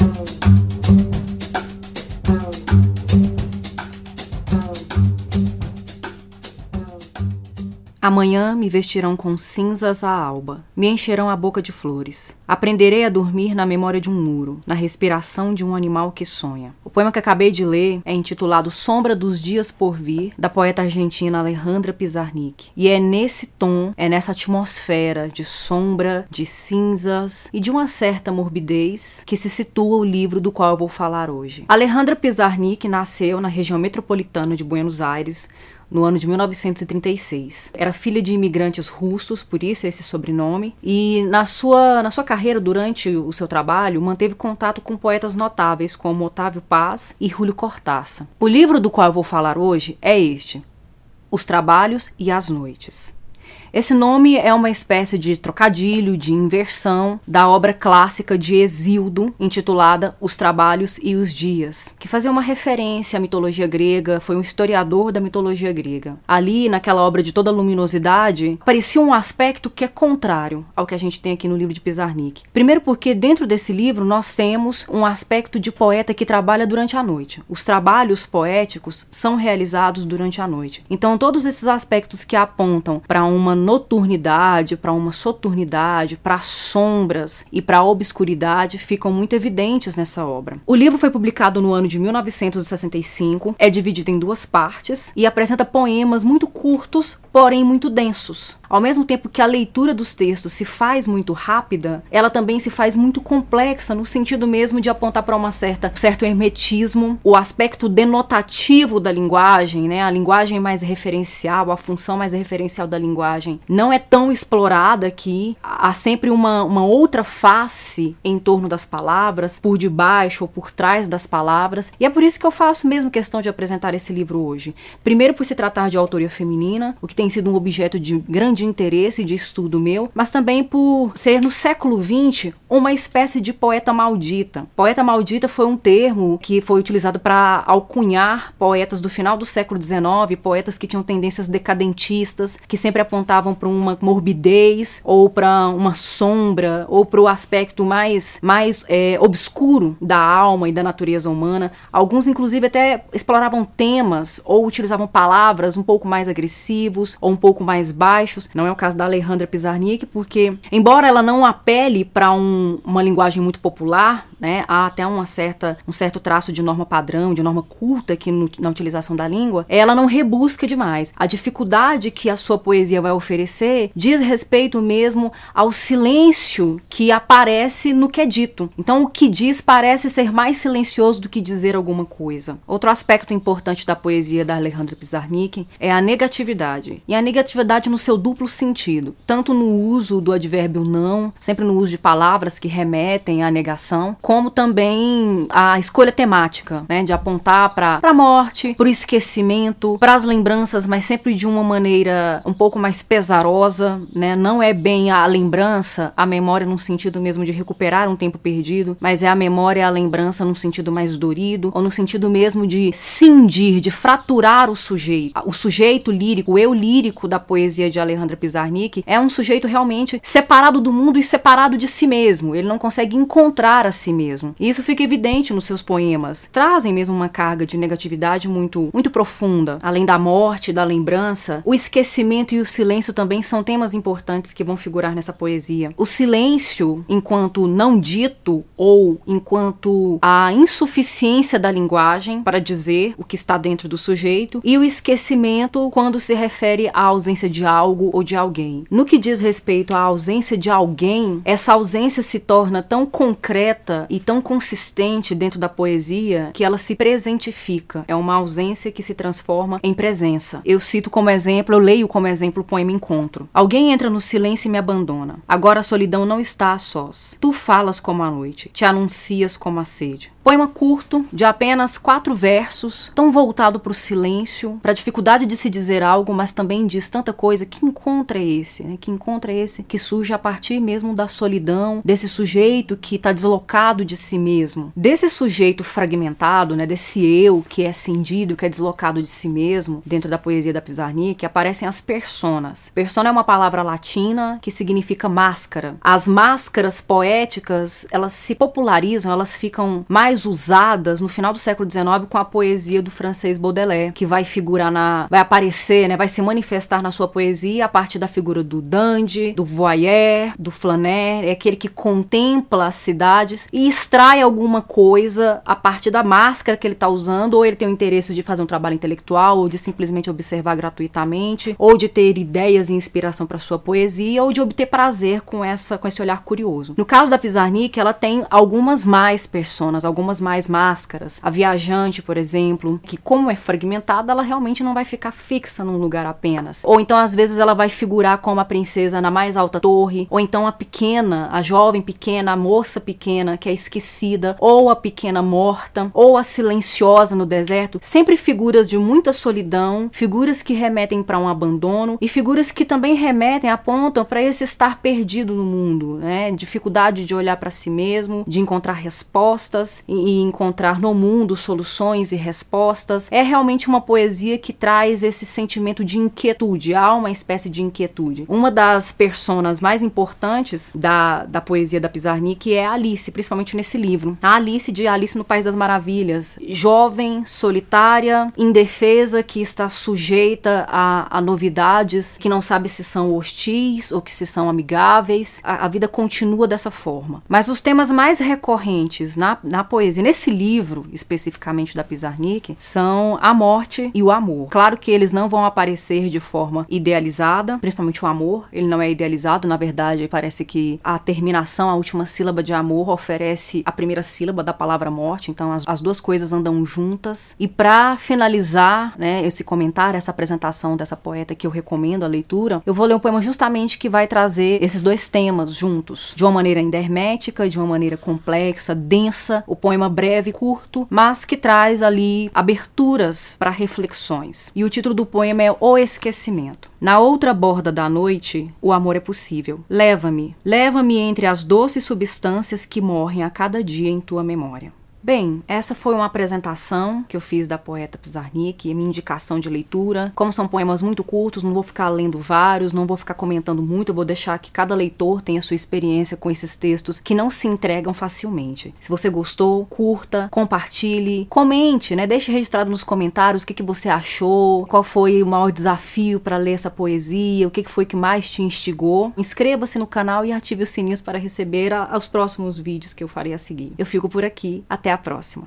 Thank you. Amanhã me vestirão com cinzas a alba, me encherão a boca de flores. Aprenderei a dormir na memória de um muro, na respiração de um animal que sonha. O poema que acabei de ler é intitulado Sombra dos Dias por Vir, da poeta argentina Alejandra Pizarnik. E é nesse tom, é nessa atmosfera de sombra, de cinzas e de uma certa morbidez que se situa o livro do qual eu vou falar hoje. Alejandra Pizarnik nasceu na região metropolitana de Buenos Aires no ano de 1936. Era filha de imigrantes russos, por isso esse sobrenome, e na sua, na sua carreira, durante o seu trabalho, manteve contato com poetas notáveis como Otávio Paz e Julio Cortázar. O livro do qual eu vou falar hoje é este: Os Trabalhos e as Noites. Esse nome é uma espécie de trocadilho, de inversão da obra clássica de Exildo, intitulada Os Trabalhos e os Dias, que fazia uma referência à mitologia grega, foi um historiador da mitologia grega. Ali, naquela obra de toda luminosidade, aparecia um aspecto que é contrário ao que a gente tem aqui no livro de Pizarnik. Primeiro porque dentro desse livro nós temos um aspecto de poeta que trabalha durante a noite. Os trabalhos poéticos são realizados durante a noite. Então todos esses aspectos que apontam para uma noturnidade, para uma soturnidade, para sombras e para obscuridade ficam muito evidentes nessa obra. O livro foi publicado no ano de 1965, é dividido em duas partes e apresenta poemas muito curtos, porém muito densos. Ao mesmo tempo que a leitura dos textos se faz muito rápida, ela também se faz muito complexa no sentido mesmo de apontar para uma certa certo hermetismo, o aspecto denotativo da linguagem, né? A linguagem mais referencial, a função mais referencial da linguagem não é tão explorada aqui. Há sempre uma, uma outra face em torno das palavras, por debaixo ou por trás das palavras. E é por isso que eu faço mesmo questão de apresentar esse livro hoje. Primeiro por se tratar de autoria feminina, o que tem sido um objeto de grande de interesse de estudo meu, mas também por ser no século XX uma espécie de poeta maldita. Poeta maldita foi um termo que foi utilizado para alcunhar poetas do final do século XIX, poetas que tinham tendências decadentistas, que sempre apontavam para uma morbidez ou para uma sombra ou para o aspecto mais mais é, obscuro da alma e da natureza humana. Alguns inclusive até exploravam temas ou utilizavam palavras um pouco mais agressivos ou um pouco mais baixos não é o caso da Alejandra Pizarnik, porque, embora ela não apele para um, uma linguagem muito popular, né, há até uma certa, um certo traço de norma padrão, de norma culta aqui no, na utilização da língua, ela não rebusca demais. A dificuldade que a sua poesia vai oferecer diz respeito mesmo ao silêncio que aparece no que é dito. Então, o que diz parece ser mais silencioso do que dizer alguma coisa. Outro aspecto importante da poesia da Alejandra Pizarnik é a negatividade. E a negatividade no seu duplo sentido, tanto no uso do advérbio não, sempre no uso de palavras que remetem à negação, como também a escolha temática, né, de apontar para a morte, para o esquecimento, para as lembranças, mas sempre de uma maneira um pouco mais pesarosa, né? Não é bem a lembrança, a memória no sentido mesmo de recuperar um tempo perdido, mas é a memória, a lembrança no sentido mais dorido, ou no sentido mesmo de cindir, de fraturar o sujeito. O sujeito lírico, o eu lírico da poesia de Alejandro Alexandra Pizarnik, é um sujeito realmente separado do mundo e separado de si mesmo. Ele não consegue encontrar a si mesmo. E isso fica evidente nos seus poemas. Trazem mesmo uma carga de negatividade muito, muito profunda. Além da morte, da lembrança, o esquecimento e o silêncio também são temas importantes que vão figurar nessa poesia. O silêncio, enquanto não dito ou enquanto a insuficiência da linguagem para dizer o que está dentro do sujeito, e o esquecimento quando se refere à ausência de algo ou de alguém. No que diz respeito à ausência de alguém, essa ausência se torna tão concreta e tão consistente dentro da poesia que ela se presentifica. É uma ausência que se transforma em presença. Eu cito como exemplo, eu leio como exemplo o poema Encontro. Alguém entra no silêncio e me abandona. Agora a solidão não está a sós. Tu falas como a noite, te anuncias como a sede. Poema curto, de apenas quatro versos, tão voltado para o silêncio, para a dificuldade de se dizer algo, mas também diz tanta coisa. Que encontra é esse? Né? Que encontra é esse que surge a partir mesmo da solidão, desse sujeito que está deslocado de si mesmo, desse sujeito fragmentado, né? desse eu que é cindido, que é deslocado de si mesmo, dentro da poesia da Pizarnik, aparecem as personas. Persona é uma palavra latina que significa máscara. As máscaras poéticas, elas se popularizam, elas ficam mais mais usadas no final do século XIX com a poesia do francês Baudelaire, que vai figurar na. vai aparecer, né? Vai se manifestar na sua poesia a partir da figura do dandy, do voyeur, do flaneur, é aquele que contempla as cidades e extrai alguma coisa a partir da máscara que ele está usando, ou ele tem o interesse de fazer um trabalho intelectual, ou de simplesmente observar gratuitamente, ou de ter ideias e inspiração para sua poesia, ou de obter prazer com essa com esse olhar curioso. No caso da Pizarnik, ela tem algumas mais personas, algumas algumas mais máscaras. A viajante, por exemplo, que como é fragmentada, ela realmente não vai ficar fixa num lugar apenas. Ou então às vezes ela vai figurar como a princesa na mais alta torre, ou então a pequena, a jovem pequena, a moça pequena que é esquecida, ou a pequena morta, ou a silenciosa no deserto, sempre figuras de muita solidão, figuras que remetem para um abandono e figuras que também remetem, apontam para esse estar perdido no mundo, né? Dificuldade de olhar para si mesmo, de encontrar respostas e encontrar no mundo soluções e respostas. É realmente uma poesia que traz esse sentimento de inquietude, há uma espécie de inquietude. Uma das personas mais importantes da, da poesia da Pizarnik é Alice, principalmente nesse livro. A Alice de Alice no País das Maravilhas, jovem, solitária, indefesa, que está sujeita a, a novidades, que não sabe se são hostis ou que se são amigáveis. A, a vida continua dessa forma. Mas os temas mais recorrentes na, na poesia poesia, nesse livro especificamente da Pizarnik, são a morte e o amor. Claro que eles não vão aparecer de forma idealizada, principalmente o amor, ele não é idealizado, na verdade, parece que a terminação, a última sílaba de amor oferece a primeira sílaba da palavra morte, então as, as duas coisas andam juntas. E para finalizar, né, esse comentário, essa apresentação dessa poeta que eu recomendo a leitura, eu vou ler um poema justamente que vai trazer esses dois temas juntos, de uma maneira endermética, de uma maneira complexa, densa. O poema breve, curto, mas que traz ali aberturas para reflexões. E o título do poema é O Esquecimento. Na outra borda da noite, o amor é possível. Leva-me, leva-me entre as doces substâncias que morrem a cada dia em tua memória. Bem, essa foi uma apresentação que eu fiz da poeta Pizarnik, minha indicação de leitura. Como são poemas muito curtos, não vou ficar lendo vários, não vou ficar comentando muito, eu vou deixar que cada leitor tenha sua experiência com esses textos que não se entregam facilmente. Se você gostou, curta, compartilhe, comente, né? Deixe registrado nos comentários o que, que você achou, qual foi o maior desafio para ler essa poesia, o que, que foi que mais te instigou. Inscreva-se no canal e ative os sininhos para receber a, os próximos vídeos que eu farei a seguir. Eu fico por aqui. Até até a próxima.